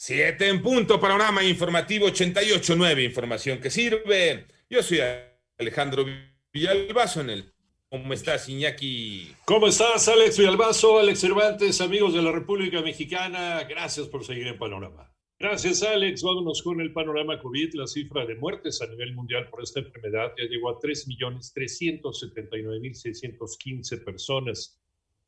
Siete en punto, panorama informativo 88.9, información que sirve. Yo soy Alejandro Villalbazo en el... ¿Cómo estás, Iñaki? ¿Cómo estás, Alex Villalbazo, Alex Cervantes, amigos de la República Mexicana? Gracias por seguir en Panorama. Gracias, Alex. Vámonos con el panorama COVID. La cifra de muertes a nivel mundial por esta enfermedad ya llegó a 3.379.615 personas.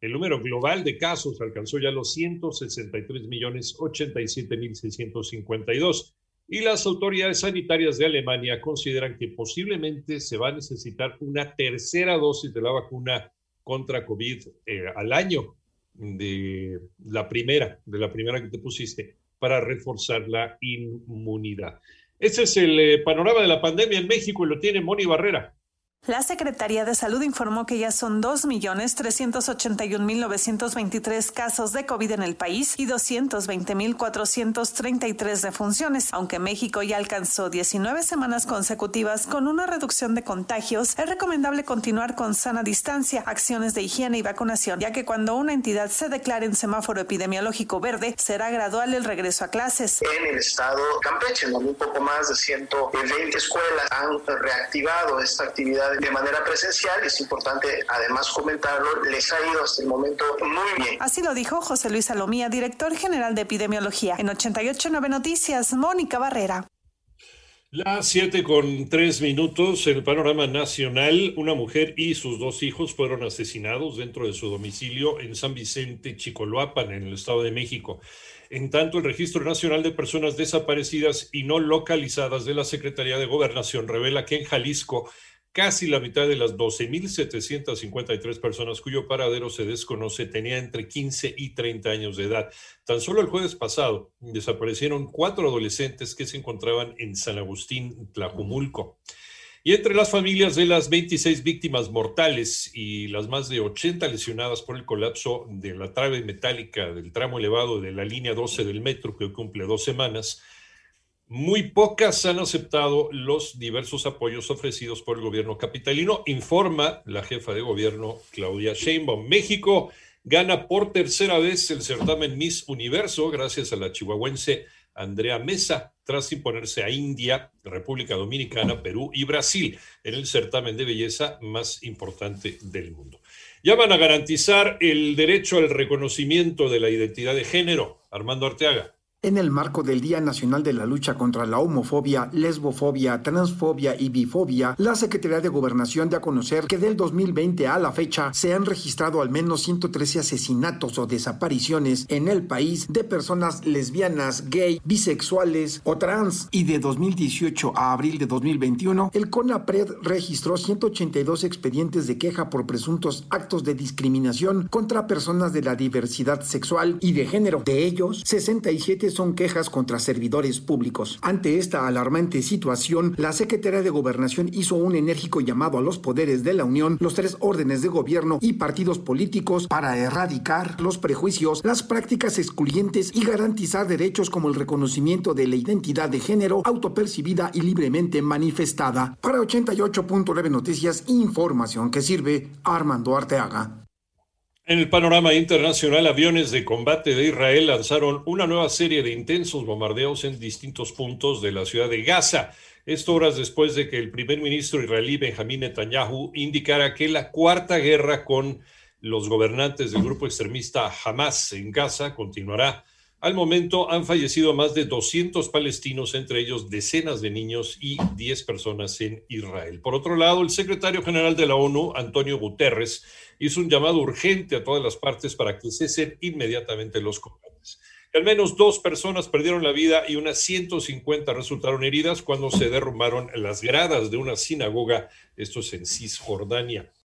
El número global de casos alcanzó ya los 163 millones 87 mil 652 y las autoridades sanitarias de Alemania consideran que posiblemente se va a necesitar una tercera dosis de la vacuna contra COVID eh, al año de la primera, de la primera que te pusiste, para reforzar la inmunidad. Ese es el eh, panorama de la pandemia en México y lo tiene Moni Barrera. La Secretaría de Salud informó que ya son 2.381.923 casos de COVID en el país y 220.433 defunciones. Aunque México ya alcanzó 19 semanas consecutivas con una reducción de contagios, es recomendable continuar con sana distancia, acciones de higiene y vacunación, ya que cuando una entidad se declare en semáforo epidemiológico verde, será gradual el regreso a clases. En el estado Campeche, un poco más de 120 escuelas han reactivado esta actividad de manera presencial. Es importante además comentarlo, les ha ido hasta el momento muy bien. Así lo dijo José Luis Salomía, director general de epidemiología. En 889 Noticias, Mónica Barrera. Las 7 con 3 minutos, en el panorama nacional, una mujer y sus dos hijos fueron asesinados dentro de su domicilio en San Vicente, Chicoloapan, en el Estado de México. En tanto, el Registro Nacional de Personas Desaparecidas y No Localizadas de la Secretaría de Gobernación revela que en Jalisco Casi la mitad de las 12.753 personas cuyo paradero se desconoce tenía entre 15 y 30 años de edad. Tan solo el jueves pasado desaparecieron cuatro adolescentes que se encontraban en San Agustín, Tlajumulco. Y entre las familias de las 26 víctimas mortales y las más de 80 lesionadas por el colapso de la trave metálica del tramo elevado de la línea 12 del metro que cumple dos semanas, muy pocas han aceptado los diversos apoyos ofrecidos por el gobierno capitalino, informa la jefa de gobierno Claudia Sheinbaum. México gana por tercera vez el certamen Miss Universo gracias a la chihuahuense Andrea Mesa, tras imponerse a India, República Dominicana, Perú y Brasil en el certamen de belleza más importante del mundo. Ya van a garantizar el derecho al reconocimiento de la identidad de género. Armando Arteaga. En el marco del Día Nacional de la Lucha contra la Homofobia, Lesbofobia, Transfobia y Bifobia, la Secretaría de Gobernación da a conocer que del 2020 a la fecha se han registrado al menos 113 asesinatos o desapariciones en el país de personas lesbianas, gay, bisexuales o trans. Y de 2018 a abril de 2021, el CONAPRED registró 182 expedientes de queja por presuntos actos de discriminación contra personas de la diversidad sexual y de género. De ellos, 67 son quejas contra servidores públicos. Ante esta alarmante situación, la Secretaría de Gobernación hizo un enérgico llamado a los poderes de la Unión, los tres órdenes de gobierno y partidos políticos para erradicar los prejuicios, las prácticas excluyentes y garantizar derechos como el reconocimiento de la identidad de género autopercibida y libremente manifestada. Para 88.9 Noticias, información que sirve Armando Arteaga. En el panorama internacional, aviones de combate de Israel lanzaron una nueva serie de intensos bombardeos en distintos puntos de la ciudad de Gaza. Esto horas después de que el primer ministro israelí Benjamín Netanyahu indicara que la cuarta guerra con los gobernantes del grupo extremista Hamas en Gaza continuará. Al momento han fallecido más de 200 palestinos, entre ellos decenas de niños y 10 personas en Israel. Por otro lado, el secretario general de la ONU, Antonio Guterres, hizo un llamado urgente a todas las partes para que cesen inmediatamente los combates. Al menos dos personas perdieron la vida y unas 150 resultaron heridas cuando se derrumbaron las gradas de una sinagoga, esto es en Cisjordania.